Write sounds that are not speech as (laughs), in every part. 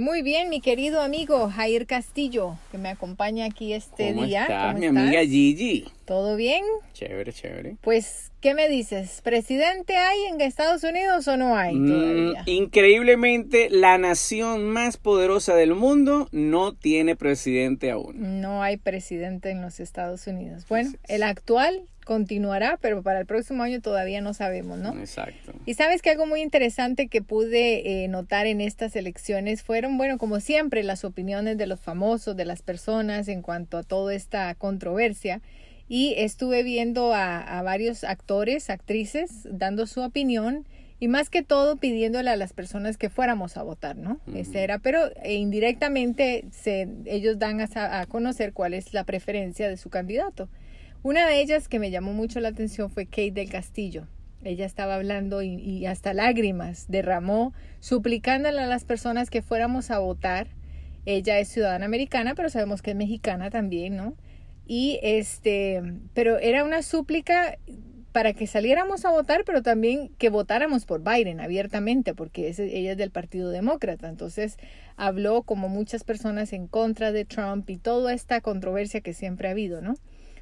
Muy bien, mi querido amigo Jair Castillo, que me acompaña aquí este ¿Cómo día. estás, ¿Cómo mi estás? amiga Gigi? ¿Todo bien? Chévere, chévere. Pues, ¿qué me dices? ¿Presidente hay en Estados Unidos o no hay Mm, todavía? increíblemente, la nación más poderosa del mundo no tiene presidente aún. No hay presidente en los Estados Unidos. Bueno, el actual continuará, pero para el próximo año todavía no sabemos, ¿no? Exacto. Y sabes que algo muy interesante que pude eh, notar en estas elecciones fueron, bueno, como siempre, las opiniones de los famosos, de las personas en cuanto a toda esta controversia. Y estuve viendo a, a varios actores, actrices, dando su opinión y más que todo pidiéndole a las personas que fuéramos a votar, ¿no? Ese era, pero eh, indirectamente se, ellos dan a, a conocer cuál es la preferencia de su candidato. Una de ellas que me llamó mucho la atención fue Kate del Castillo. Ella estaba hablando y, hasta lágrimas derramó, suplicándole a las personas que fuéramos a votar. Ella es ciudadana americana, pero sabemos que es mexicana también, ¿no? Y este, pero era una súplica para que saliéramos a votar, pero también que votáramos por Biden abiertamente, porque ese- ella es del Partido Demócrata. Entonces habló como muchas personas en contra de Trump y toda esta controversia que siempre ha habido, ¿no?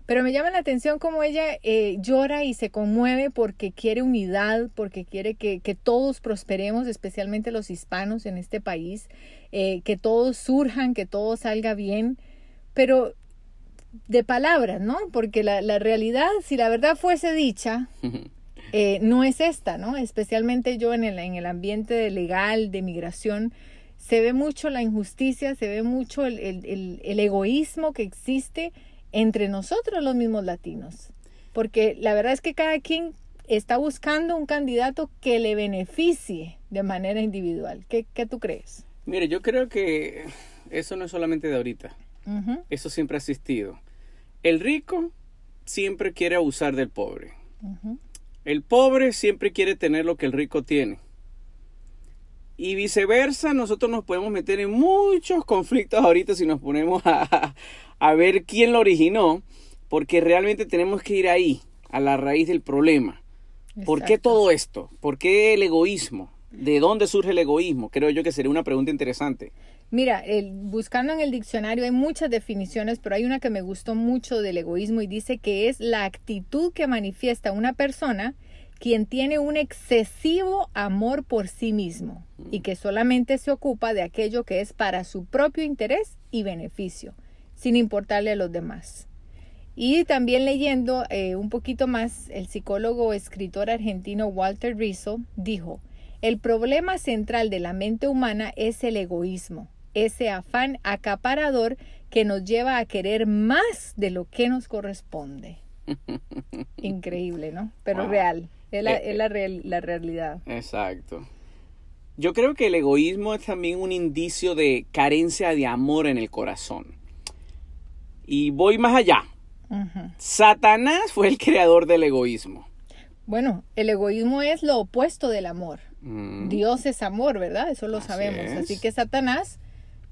Pero me llama la atención cómo ella eh, llora y se conmueve porque quiere unidad, porque quiere que, que todos prosperemos, especialmente los hispanos en este país, eh, que todos surjan, que todo salga bien, pero de palabras, ¿no? Porque la, la realidad, si la verdad fuese dicha, (laughs) eh, no es esta, ¿no? Especialmente yo en el, en el ambiente de legal, de migración, se ve mucho la injusticia, se ve mucho el, el- el- el egoísmo que existe entre nosotros los mismos latinos. Porque la verdad es que cada quien está buscando un candidato que le beneficie de manera individual. ¿Qué, qué tú crees? Mire, yo creo que eso no es solamente de ahorita. Eso siempre ha existido. El rico siempre quiere abusar del pobre. El pobre siempre quiere tener lo que el rico tiene. Y viceversa, nosotros nos podemos meter en muchos conflictos ahorita si nos ponemos a, a ver quién lo originó, porque realmente tenemos que ir ahí, a la raíz del problema. ¿Por qué todo esto? ¿Por qué el egoísmo? ¿De dónde surge el egoísmo? Creo yo que sería una pregunta interesante. Mira, el- buscando en el diccionario hay muchas definiciones, pero hay una que me gustó mucho del egoísmo y dice que es la actitud que manifiesta una persona quien tiene un excesivo amor por sí mismo y que solamente se ocupa de aquello que es para su propio interés y beneficio, sin importarle a los demás. Y también leyendo eh, un poquito más, el psicólogo escritor argentino Walter Rizzo dijo, el problema central de la mente humana es el egoísmo, ese afán acaparador que nos lleva a querer más de lo que nos corresponde. (laughs) Increíble, ¿no? Pero Wow. real, es, la, Eh, es la, real- la realidad. Exacto. Yo creo que el egoísmo es también un indicio de carencia de amor en el corazón. Y voy más allá. Satanás fue el creador del egoísmo. Bueno, el egoísmo es lo opuesto del amor. Mm, Dios es amor, ¿verdad? Eso lo Así sabemos. es. Así que Satanás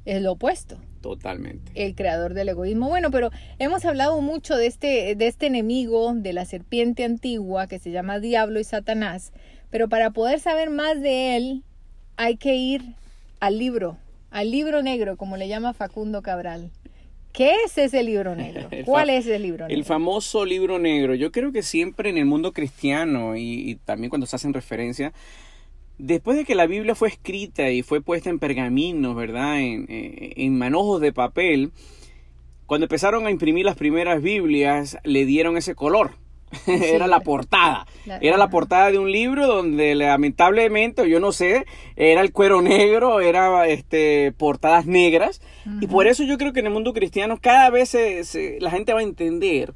es lo opuesto, Totalmente. el creador del egoísmo. Bueno, pero hemos hablado mucho de este, de este enemigo, de la serpiente antigua que se llama Diablo y Satanás. Pero para poder saber más de él, hay que ir al libro, al libro negro, como le llama Facundo Cabral. ¿Qué es ese libro negro? (laughs) El ¿Cuál es el libro negro? El famoso libro negro. Yo creo que siempre en el mundo cristiano y, y también cuando se hacen referencia, después de que la Biblia fue escrita y fue puesta en pergaminos, ¿verdad? En, eh, en manojos de papel, cuando empezaron a imprimir las primeras Biblias, le dieron ese color. (laughs) Era la portada. La- Era la portada de un libro donde lamentablemente, yo no sé, era el cuero negro, era este portadas negras. Y por eso yo creo que en el mundo cristiano cada vez se- se- la gente va a entender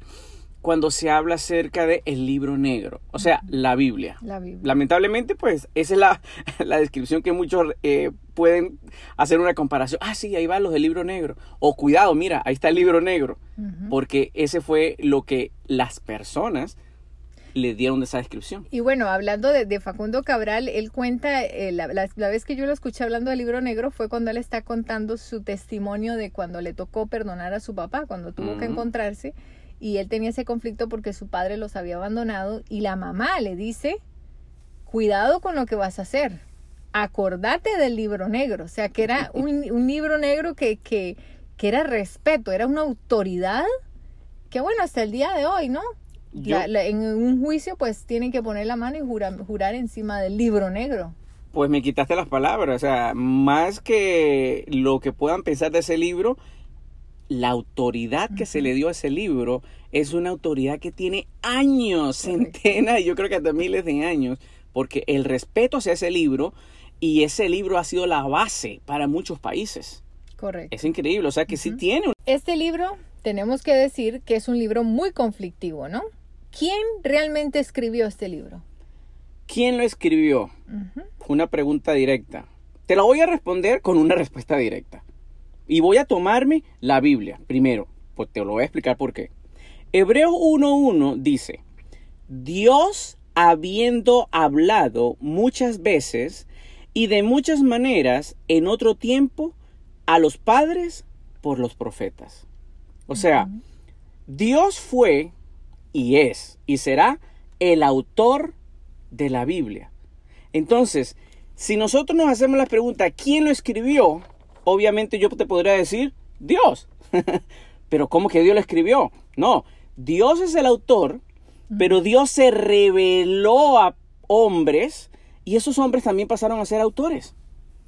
cuando se habla acerca de el libro negro, o sea, la Biblia. La Biblia. Lamentablemente, pues, esa es la, (laughs) la descripción que muchos eh, pueden hacer una comparación. Ah, sí, ahí va los del libro negro. O cuidado, mira, ahí está el libro negro. Porque ese fue lo que las personas le dieron de esa descripción. Y bueno, hablando de, de Facundo Cabral, él cuenta, eh, la, la- la vez que yo lo escuché hablando del libro negro fue cuando él está contando su testimonio de cuando le tocó perdonar a su papá, cuando tuvo que encontrarse y él tenía ese conflicto porque su padre los había abandonado y la mamá le dice, cuidado con lo que vas a hacer, acordate del libro negro, o sea, que era (laughs) un, un libro negro que, que, que, era respeto, era una autoridad, que bueno, hasta el día de hoy, ¿no? La, la, en un juicio pues tienen que poner la mano y jurar, jurar encima del libro negro. Pues me quitaste las palabras, o sea, más que lo que puedan pensar de ese libro, la autoridad que se le dio a ese libro es una autoridad que tiene años, centenas y yo creo que hasta miles de años, porque el respeto hacia ese libro y ese libro ha sido la base para muchos países. Correcto. Es increíble, o sea que uh -huh. sí tiene. Un... Este libro, tenemos que decir que es un libro muy conflictivo, ¿no? ¿Quién realmente escribió este libro? ¿Quién lo escribió? Uh -huh. Una pregunta directa. Te la voy a responder con una (laughs) respuesta directa. Y voy a tomarme la Biblia primero. Pues te lo voy a explicar por qué. Hebreos 1.1 dice, Dios habiendo hablado muchas veces y de muchas maneras en otro tiempo a los padres por los profetas. O sea, uh -huh. Dios fue y es y será el autor de la Biblia. Entonces, si nosotros nos hacemos la pregunta, ¿quién lo escribió? Obviamente yo te podría decir, Dios. (laughs) pero ¿cómo que Dios lo escribió? No, Dios es el autor, pero Dios se reveló a hombres y esos hombres también pasaron a ser autores.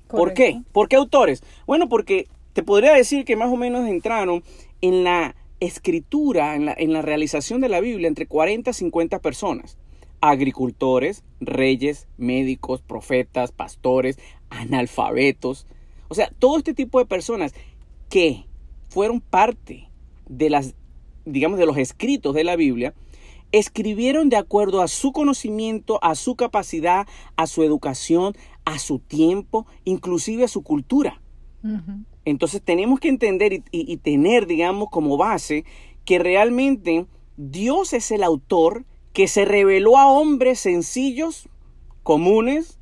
Correcto. ¿Por qué? ¿Por qué autores? Bueno, porque te podría decir que más o menos entraron en la escritura, en la, en la realización de la Biblia, entre 40 y 50 personas. Agricultores, reyes, médicos, profetas, pastores, analfabetos. O sea, todo este tipo de personas que fueron parte de las, digamos, de los escritos de la Biblia, escribieron de acuerdo a su conocimiento, a su capacidad, a su educación, a su tiempo, inclusive a su cultura. Uh -huh. Entonces tenemos que entender y, y, y, tener, digamos, como base que realmente Dios es el autor que se reveló a hombres sencillos, comunes,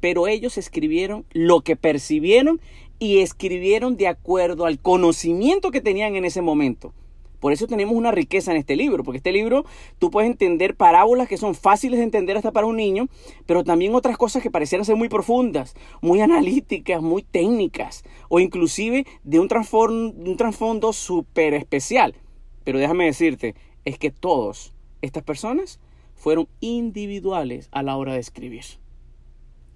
pero ellos escribieron lo que percibieron y escribieron de acuerdo al conocimiento que tenían en ese momento. Por eso tenemos una riqueza en este libro, porque este libro tú puedes entender parábolas que son fáciles de entender hasta para un niño, pero también otras cosas que parecieran ser muy profundas, muy analíticas, muy técnicas, o inclusive de un trasfondo súper especial. Pero déjame decirte, es que todos estas personas fueron individuales a la hora de escribir.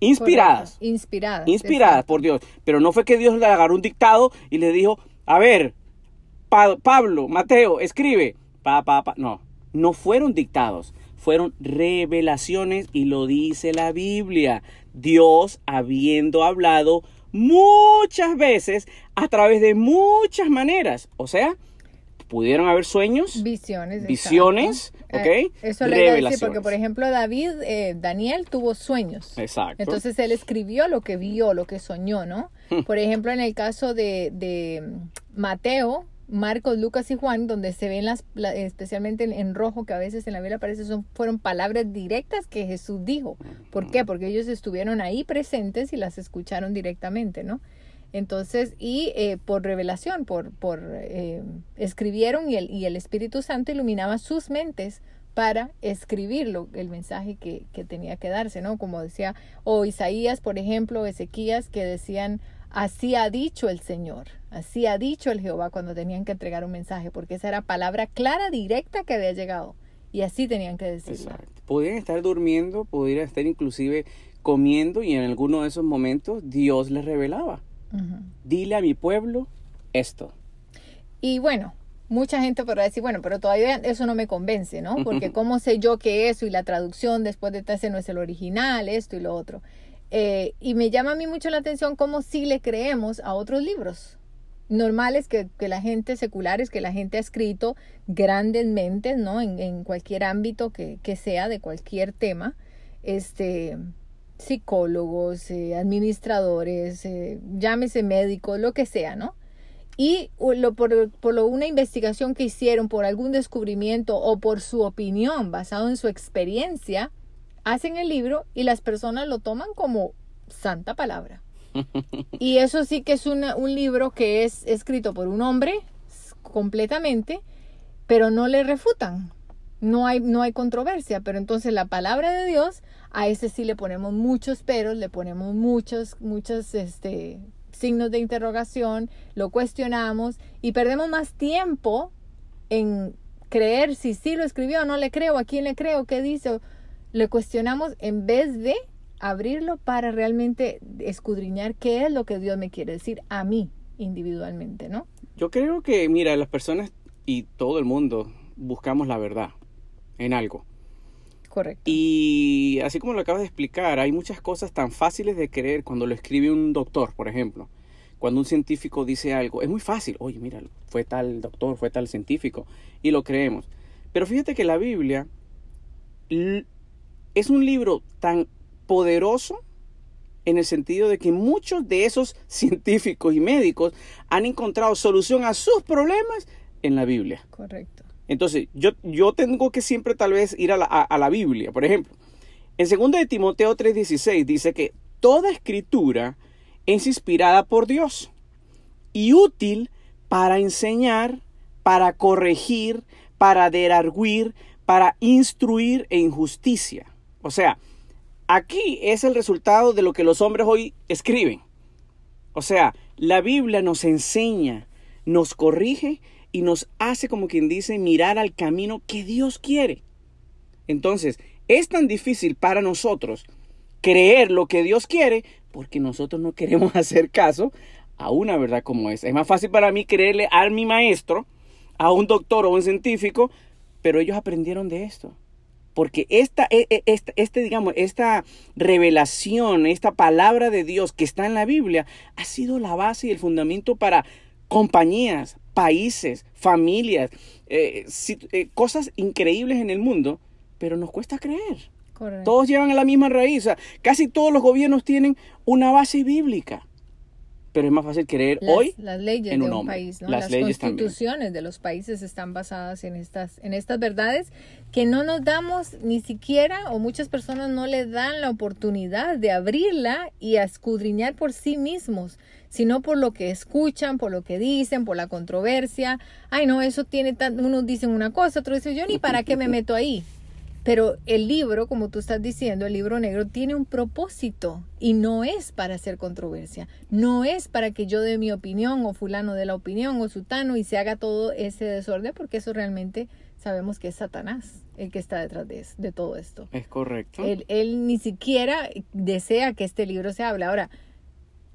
Inspiradas. Inspiradas. Inspiradas por Dios. Pero no fue que Dios le agarró un dictado y le dijo, a ver, pa Pablo, Mateo, escribe. Pa, pa, pa. No, no fueron dictados, fueron revelaciones y lo dice la Biblia. Dios habiendo hablado muchas veces a través de muchas maneras. O sea, pudieron haber sueños, visiones, visiones, exacto. ¿ok? Eh, eso le iba a decir porque, por ejemplo, David, eh, Daniel tuvo sueños. Exacto. Entonces él escribió lo que vio, lo que soñó, ¿no? por ejemplo, en el caso de, de Mateo, Marcos, Lucas y Juan, donde se ven las, especialmente en, en, rojo, que a veces en la Biblia aparece, son, fueron palabras directas que Jesús dijo. ¿Por qué? Porque ellos estuvieron ahí presentes y las escucharon directamente, ¿no? Entonces, y eh, por revelación, por, eh, escribieron y el, y el Espíritu Santo iluminaba sus mentes para escribirlo, el mensaje que, tenía que darse, ¿no? Como decía, o Isaías, por ejemplo, Ezequías, que decían, así ha dicho el Señor, así ha dicho el Jehová cuando tenían que entregar un mensaje, porque esa era palabra clara, directa que había llegado. Y así tenían que decirlo. Exacto. Podían estar durmiendo, podrían estar inclusive comiendo y en alguno de esos momentos Dios les revelaba. Uh -huh. Dile a mi pueblo esto. Y bueno, mucha gente podrá decir, bueno, pero todavía eso no me convence, ¿no? Porque cómo sé yo que eso y la traducción después de ese no es el original, esto y lo otro. Eh, y me llama a mí mucho la atención cómo sí le creemos a otros libros normales que, que la gente seculares, que la gente ha escrito grandes mentes, ¿no? En, en cualquier ámbito que, que, sea, de cualquier tema, este, psicólogos, eh, administradores, eh, llámese médicos, lo que sea, ¿no? Y lo, por, por lo, una investigación que hicieron, por algún descubrimiento o por su opinión basado en su experiencia, hacen el libro y las personas lo toman como santa palabra. (laughs) y eso sí que es una, un libro que es escrito por un hombre completamente, pero no le refutan. No hay, no hay controversia, pero entonces la palabra de Dios, a ese sí le ponemos muchos peros, le ponemos muchos, muchos este, signos de interrogación, lo cuestionamos y perdemos más tiempo en creer si sí lo escribió o no le creo, a quién le creo, qué dice, le cuestionamos en vez de abrirlo para realmente escudriñar qué es lo que Dios me quiere decir a mí individualmente, ¿no? Yo creo que, mira, las personas y todo el mundo buscamos la verdad en algo. Correcto. Y así como lo acabas de explicar, hay muchas cosas tan fáciles de creer cuando lo escribe un doctor, por ejemplo. Cuando un científico dice algo, es muy fácil. Oye, mira, fue tal doctor, fue tal científico. Y lo creemos. Pero fíjate que la Biblia es un libro tan poderoso en el sentido de que muchos de esos (laughs) científicos y médicos han encontrado solución a sus problemas en la Biblia. Correcto. Entonces, yo, yo tengo que siempre tal vez ir a la, a, la Biblia. Por ejemplo, en 2 de Timoteo 3:16 dice que toda escritura es inspirada por Dios y útil para enseñar, para corregir, para derarguir, para instruir en justicia. O sea, aquí es el resultado de lo que los hombres hoy escriben. O sea, la Biblia nos enseña, nos corrige y nos hace, como quien dice, mirar al camino que Dios quiere. Entonces, es tan difícil para nosotros creer lo que Dios quiere porque nosotros no queremos (laughs) hacer caso a una verdad como esa. Es más fácil para mí creerle a mi maestro, a un doctor o un científico, pero ellos aprendieron de esto. Porque esta, e, e, esta, este, digamos, esta revelación, esta palabra de Dios que está en la Biblia, ha sido la base y el fundamento para compañías, países, familias, eh, eh, cosas increíbles en el mundo, pero nos cuesta creer. Todos llevan a la misma raíz. casi todos los gobiernos tienen una base bíblica. Pero es más fácil creer hoy las leyes de un país, las, constituciones de los países están basadas en estas en estas verdades que no nos damos ni siquiera o muchas personas no le dan la oportunidad de abrirla y a escudriñar por sí mismos sino por lo que escuchan, por lo que dicen, por la controversia. Ay, no, eso tiene tanto, unos dicen una cosa, otros dicen yo ni para qué me meto ahí. Pero el libro, como tú estás diciendo, el libro negro tiene un propósito y no es para hacer controversia, no es para que yo dé mi opinión o fulano dé la opinión o sutano y se haga todo ese desorden, porque eso realmente sabemos que es Satanás el que está detrás de, de todo esto. Es correcto. Él, él, ni siquiera desea que este libro se hable. Ahora,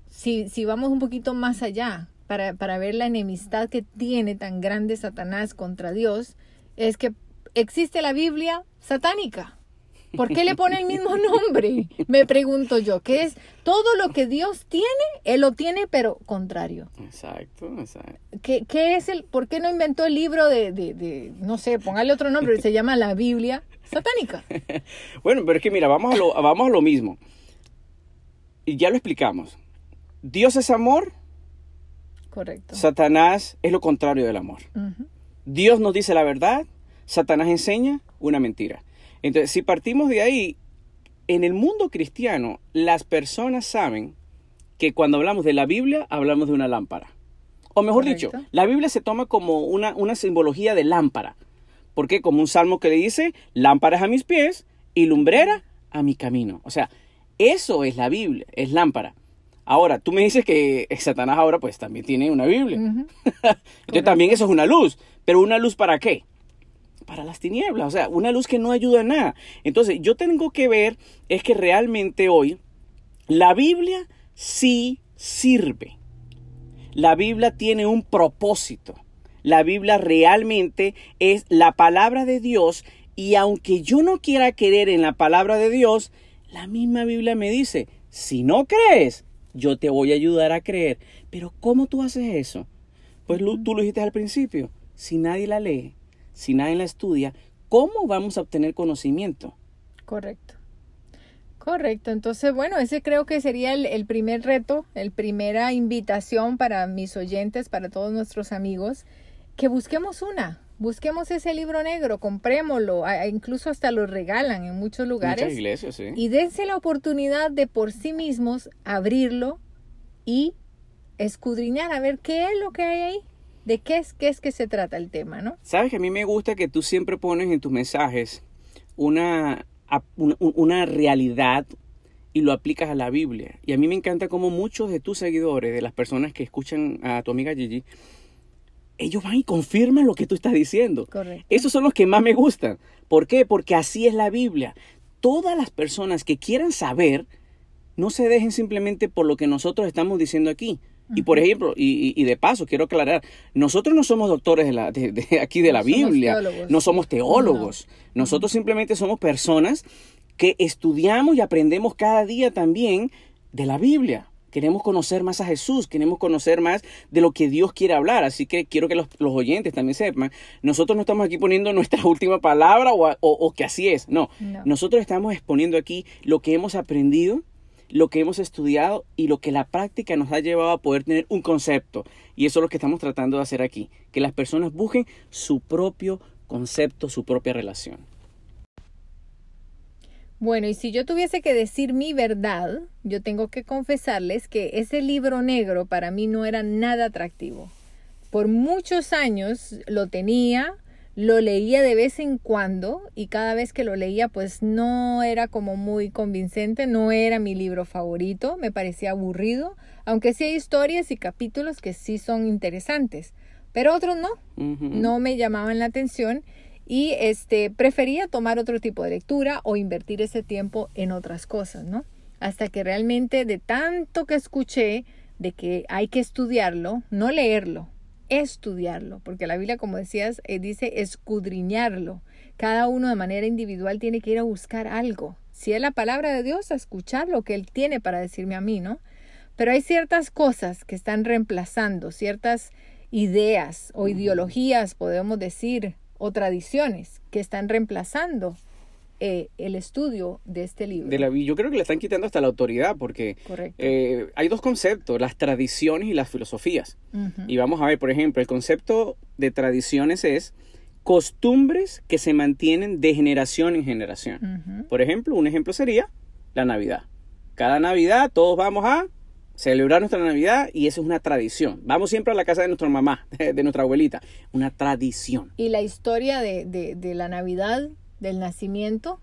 si, si vamos un poquito más allá para, para ver la enemistad que tiene tan grande Satanás contra Dios, es que existe la Biblia satánica. ¿Por qué le pone el mismo (laughs) nombre? Me pregunto yo, ¿qué es todo lo que Dios tiene? Él lo tiene, pero contrario. Exacto, exacto. ¿Qué, es el, por qué no inventó el libro de, de, de, no sé, póngale otro nombre, se llama la Biblia satánica? (laughs) bueno, pero es que mira, vamos a lo, vamos a lo mismo. Y ya lo explicamos. Dios es amor. Correcto. Satanás es lo contrario del amor. Dios nos dice la verdad, Satanás enseña una mentira. Entonces, si partimos de ahí, en el mundo cristiano, las personas saben que cuando hablamos de la Biblia, hablamos de una lámpara. O mejor dicho, la Biblia se toma como una, una simbología de lámpara. Porque como un salmo que le dice, lámparas a mis pies y lumbrera a mi camino. O sea, eso es la Biblia, es lámpara. Ahora, tú me dices que Satanás ahora pues también tiene una Biblia. (laughs) Entonces también eso es una luz. Pero una luz para qué? Para las tinieblas. O sea, una luz que no ayuda a nada. Entonces yo tengo que ver es que realmente hoy la Biblia sí sirve. La Biblia tiene un propósito. La Biblia realmente es la palabra de Dios y aunque yo no quiera creer en la palabra de Dios, la misma Biblia me dice, si no crees, yo te voy a ayudar a creer. Pero ¿cómo tú haces eso? Pues tú lo dijiste al principio, si nadie la lee, si nadie la estudia, ¿cómo vamos a obtener conocimiento? Correcto. Correcto, entonces bueno, ese creo que sería el, el primer reto, el primera invitación para mis oyentes, para todos nuestros amigos, que busquemos una, busquemos ese libro negro, comprémoslo, incluso hasta lo regalan en muchos lugares. Muchas iglesias, sí. Y dense la oportunidad de por sí mismos abrirlo y escudriñar a ver qué es lo que hay ahí. de qué es, qué es que se trata el tema, ¿no? Sabes que a mí me gusta que tú siempre pones en tus mensajes una, una, realidad y lo aplicas a la Biblia. Y a mí me encanta como muchos de tus seguidores, de las personas que escuchan a tu amiga Gigi, ellos van y confirman lo que tú estás diciendo. Correcto. Esos son los que más me gustan. ¿Por qué? Porque así es la Biblia. Todas las personas que quieran saber, no se dejen simplemente por lo que nosotros estamos diciendo aquí. Y por ejemplo, y, de paso, quiero aclarar, nosotros no somos doctores de, la, de, aquí de la Biblia, no somos teólogos, nosotros simplemente somos personas que estudiamos y aprendemos cada día también de la Biblia. Queremos conocer más a Jesús, queremos conocer más de lo que Dios quiere hablar. Así que quiero que los, oyentes también sepan, nosotros no estamos aquí poniendo nuestra (laughs) última palabra o, que así es. no, nosotros estamos exponiendo aquí lo que hemos aprendido lo que hemos estudiado y lo que la práctica nos ha llevado a poder tener un concepto. Y eso es lo que estamos tratando de hacer aquí, que las personas busquen su propio concepto, su propia relación. Bueno, y si yo tuviese que decir mi verdad, yo tengo que confesarles que ese libro negro para mí no era nada atractivo. Por muchos años lo tenía, lo leía de vez en cuando y cada vez que lo leía pues no era como muy convincente, no era mi libro favorito, me parecía aburrido, aunque sí hay historias y capítulos que sí son interesantes, pero otros no, no me llamaban la atención y este prefería tomar otro tipo de lectura o invertir ese tiempo en otras cosas, ¿no? Hasta que realmente de tanto que escuché de que hay que estudiarlo, no leerlo, estudiarlo, porque la Biblia, como decías, eh, dice escudriñarlo. Cada uno de manera individual tiene que ir a buscar algo. Si es la palabra de Dios, a escuchar lo que Él tiene para decirme a mí, ¿no? Pero hay ciertas cosas que están reemplazando, ciertas ideas o ideologías, podemos decir, o tradiciones que están reemplazando eh, el estudio de este libro. De la, yo creo que le están quitando hasta la autoridad porque eh, hay dos conceptos, las tradiciones y las filosofías. Y vamos a ver, por ejemplo, el concepto de tradiciones es costumbres que se mantienen de generación en generación. Por ejemplo, un ejemplo sería la Navidad. Cada Navidad todos vamos a celebrar nuestra Navidad y eso es una tradición. Vamos siempre a la casa de nuestra mamá, (laughs) de, nuestra abuelita, una tradición. Y la historia de, de la Navidad del nacimiento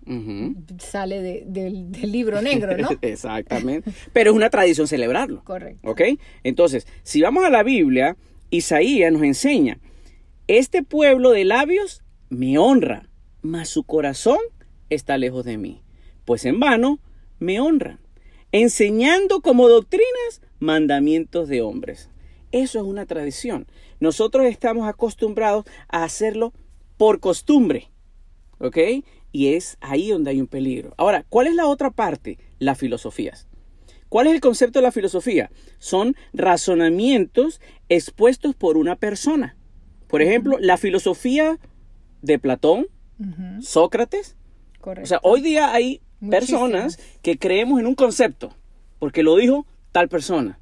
sale del, libro negro, ¿no? (laughs) Exactamente. Pero es una tradición celebrarlo. Correcto. ¿Ok? Entonces, si vamos a la Biblia, Isaías nos enseña, este pueblo de labios me honra, mas su corazón está lejos de mí, pues en vano me honran, enseñando como doctrinas mandamientos de hombres. Eso es una tradición. Nosotros estamos acostumbrados a hacerlo por costumbre. ¿Ok? Y es ahí donde hay un peligro. Ahora, ¿cuál es la otra parte? Las filosofías. ¿Cuál es el concepto de la filosofía? Son razonamientos expuestos por una persona. Por ejemplo, la filosofía de Platón, Sócrates. Correcto. O sea, hoy día hay personas que creemos en un concepto, porque lo dijo tal persona.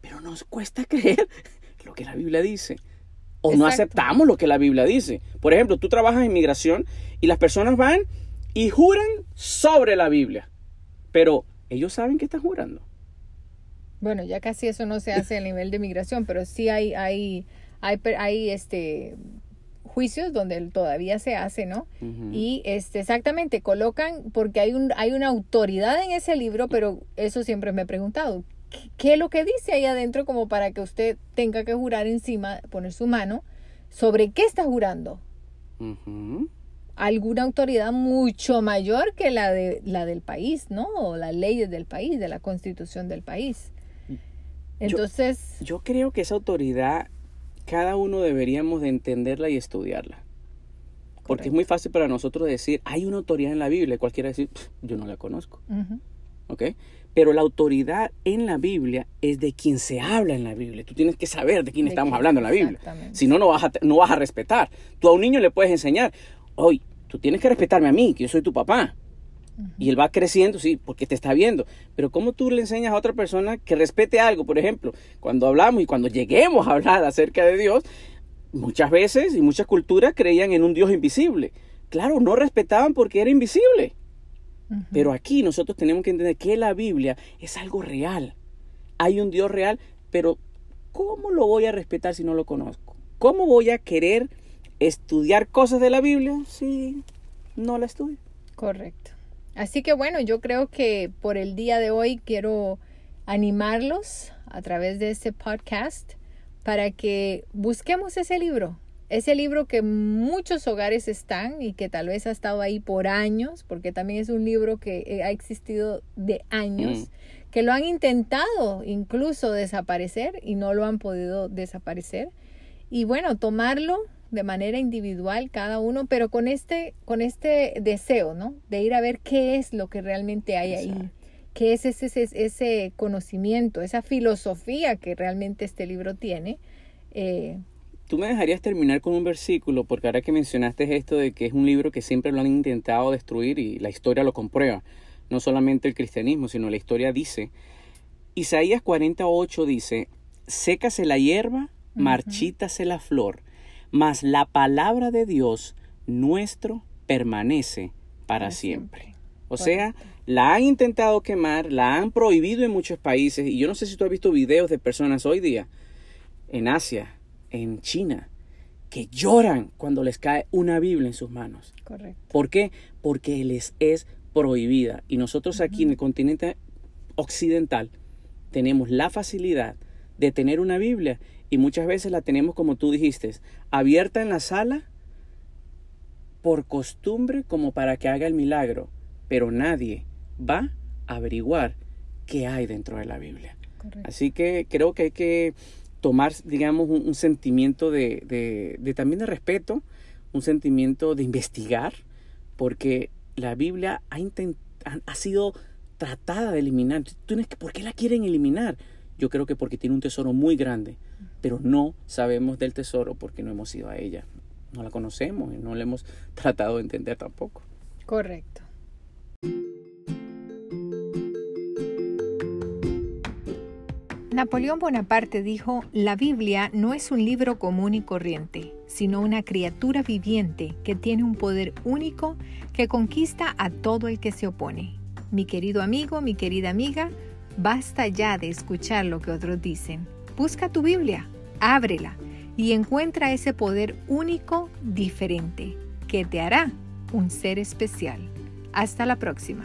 Pero nos cuesta (laughs) creer lo que la Biblia dice o no aceptamos lo que la Biblia dice. Por ejemplo, tú trabajas en migración y las personas van y juran sobre la Biblia, pero ellos saben que están jurando. Bueno, ya casi eso no se hace a nivel de migración, pero sí hay, hay, hay, hay este juicios donde todavía se hace, ¿no? Y este exactamente colocan porque hay un hay una autoridad en ese libro, pero eso siempre me he preguntado, qué es lo que dice ahí adentro como para que usted tenga que jurar encima, poner su mano, sobre qué está jurando. Alguna autoridad mucho mayor que la, de, la del país, ¿no? O las leyes del país, de la constitución del país. Entonces... Yo, creo que esa autoridad cada uno deberíamos de entenderla y estudiarla. Porque es muy fácil para nosotros decir, hay una autoridad en la Biblia, cualquiera decir, yo no la conozco. ¿Ok? Pero la autoridad en la Biblia es de quien se habla en la Biblia. Tú tienes que saber de quién estamos hablando en la Biblia. Si no, no vas, a, no vas a respetar. Tú a un niño le puedes enseñar, hoy, tú tienes que respetarme a mí, que yo soy tu papá. Y él va creciendo, sí, porque te está viendo. Pero ¿cómo tú le enseñas a otra persona que respete algo? Por ejemplo, cuando hablamos y cuando lleguemos a hablar acerca de Dios, muchas veces y muchas culturas creían en un Dios invisible. Claro, no respetaban porque era invisible. Pero aquí nosotros tenemos que entender que la Biblia es algo real. Hay un Dios real, pero ¿cómo lo voy a respetar si no lo conozco? ¿cómo voy a querer estudiar cosas de la Biblia si no la estudio? Correcto. Así que bueno, yo creo que por el día de hoy quiero animarlos a través de este podcast para que busquemos ese libro, ese libro que muchos hogares están y que tal vez ha estado ahí por años, porque también es un libro que eh, ha existido de años, mm. que lo han intentado incluso desaparecer y no lo han podido desaparecer. Y bueno, tomarlo de manera individual cada uno, pero con este, con este deseo, ¿no? De ir a ver qué es lo que realmente hay ahí, qué es ese, ese, ese, conocimiento, esa filosofía que realmente este libro tiene. Eh, Tú me dejarías terminar con un versículo, porque ahora que mencionaste esto de que es un libro que siempre lo han intentado destruir y la historia lo comprueba, no solamente el cristianismo, sino la historia dice, Isaías 48 dice, sécase la hierba, marchítase la flor, mas la palabra de Dios nuestro permanece para siempre. O sea, la han intentado quemar, la han prohibido en muchos países y yo no sé si tú has visto videos de personas hoy día en Asia, en China, que lloran cuando les cae una Biblia en sus manos. Correcto. ¿Por qué? Porque les es prohibida. Y nosotros aquí en el continente occidental tenemos la facilidad de tener una Biblia y muchas veces la tenemos, como tú dijiste, abierta en la sala por costumbre como para que haga el milagro, pero nadie va a averiguar qué hay dentro de la Biblia. Así que creo que hay que tomar, digamos, un, sentimiento de, de, también de respeto, un sentimiento de investigar, porque la Biblia ha, ha sido tratada de eliminar. ¿Por qué la quieren eliminar? Yo creo que porque tiene un tesoro muy grande pero no sabemos del tesoro porque no hemos ido a ella. No la conocemos y no la hemos (laughs) tratado de entender tampoco. Correcto. Napoleón Bonaparte dijo, la Biblia no es un libro común y corriente, sino una criatura viviente que tiene un poder único que conquista a todo el que se opone. Mi querido amigo, mi querida amiga, basta ya de escuchar lo que otros dicen. Busca tu Biblia, ábrela y encuentra ese poder único, diferente, que te hará un ser especial. Hasta la próxima.